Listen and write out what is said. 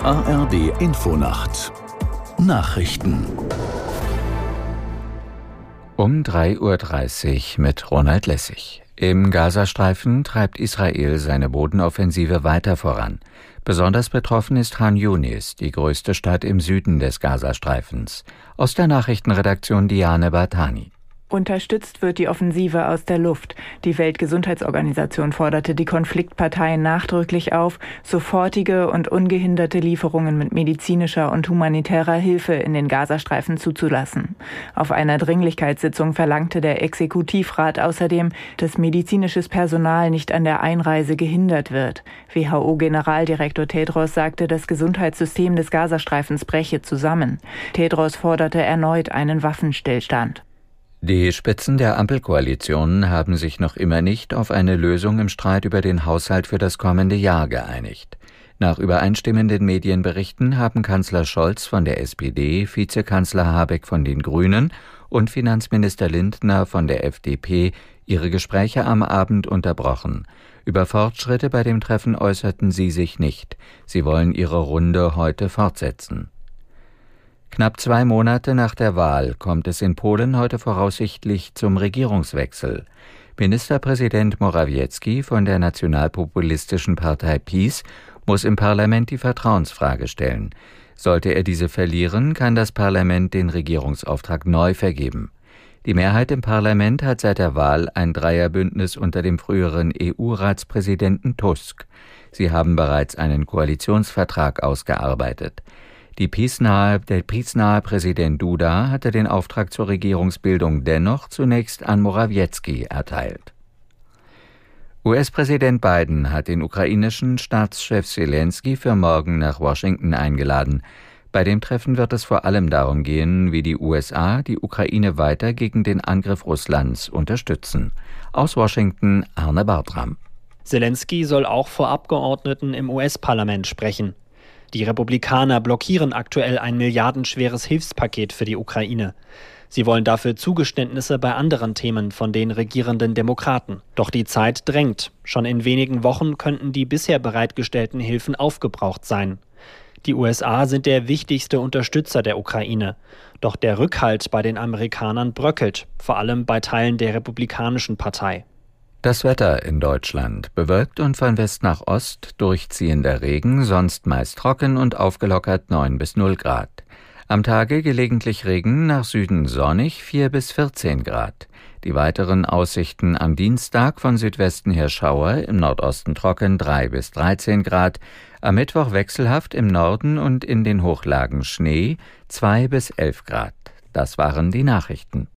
ARD Infonacht Nachrichten um 3.30 Uhr mit Ronald Lessig. Im Gazastreifen treibt Israel seine Bodenoffensive weiter voran. Besonders betroffen ist Han Yunis, die größte Stadt im Süden des Gazastreifens. Aus der Nachrichtenredaktion Diane Bartani. Unterstützt wird die Offensive aus der Luft. Die Weltgesundheitsorganisation forderte die Konfliktparteien nachdrücklich auf, sofortige und ungehinderte Lieferungen mit medizinischer und humanitärer Hilfe in den Gazastreifen zuzulassen. Auf einer Dringlichkeitssitzung verlangte der Exekutivrat außerdem, dass medizinisches Personal nicht an der Einreise gehindert wird. WHO-Generaldirektor Tedros sagte, das Gesundheitssystem des Gazastreifens breche zusammen. Tedros forderte erneut einen Waffenstillstand. Die Spitzen der Ampelkoalition haben sich noch immer nicht auf eine Lösung im Streit über den Haushalt für das kommende Jahr geeinigt. Nach übereinstimmenden Medienberichten haben Kanzler Scholz von der SPD, Vizekanzler Habeck von den Grünen und Finanzminister Lindner von der FDP ihre Gespräche am Abend unterbrochen. Über Fortschritte bei dem Treffen äußerten sie sich nicht. Sie wollen ihre Runde heute fortsetzen. Knapp zwei Monate nach der Wahl kommt es in Polen heute voraussichtlich zum Regierungswechsel. Ministerpräsident Morawiecki von der nationalpopulistischen Partei PiS muss im Parlament die Vertrauensfrage stellen. Sollte er diese verlieren, kann das Parlament den Regierungsauftrag neu vergeben. Die Mehrheit im Parlament hat seit der Wahl ein Dreierbündnis unter dem früheren EU-Ratspräsidenten Tusk. Sie haben bereits einen Koalitionsvertrag ausgearbeitet. Die Peace-nahe, der peace-nahe Präsident Duda hatte den Auftrag zur Regierungsbildung dennoch zunächst an Morawiecki erteilt. US-Präsident Biden hat den ukrainischen Staatschef Zelensky für morgen nach Washington eingeladen. Bei dem Treffen wird es vor allem darum gehen, wie die USA die Ukraine weiter gegen den Angriff Russlands unterstützen. Aus Washington Arne Bartram. Zelensky soll auch vor Abgeordneten im US-Parlament sprechen. Die Republikaner blockieren aktuell ein milliardenschweres Hilfspaket für die Ukraine. Sie wollen dafür Zugeständnisse bei anderen Themen von den regierenden Demokraten. Doch die Zeit drängt. Schon in wenigen Wochen könnten die bisher bereitgestellten Hilfen aufgebraucht sein. Die USA sind der wichtigste Unterstützer der Ukraine. Doch der Rückhalt bei den Amerikanern bröckelt, vor allem bei Teilen der Republikanischen Partei. Das Wetter in Deutschland bewölkt und von West nach Ost durchziehender Regen, sonst meist trocken und aufgelockert 9 bis 0 Grad. Am Tage gelegentlich Regen, nach Süden sonnig 4 bis 14 Grad. Die weiteren Aussichten am Dienstag von Südwesten her Schauer, im Nordosten trocken 3 bis 13 Grad, am Mittwoch wechselhaft im Norden und in den Hochlagen Schnee 2 bis 11 Grad. Das waren die Nachrichten.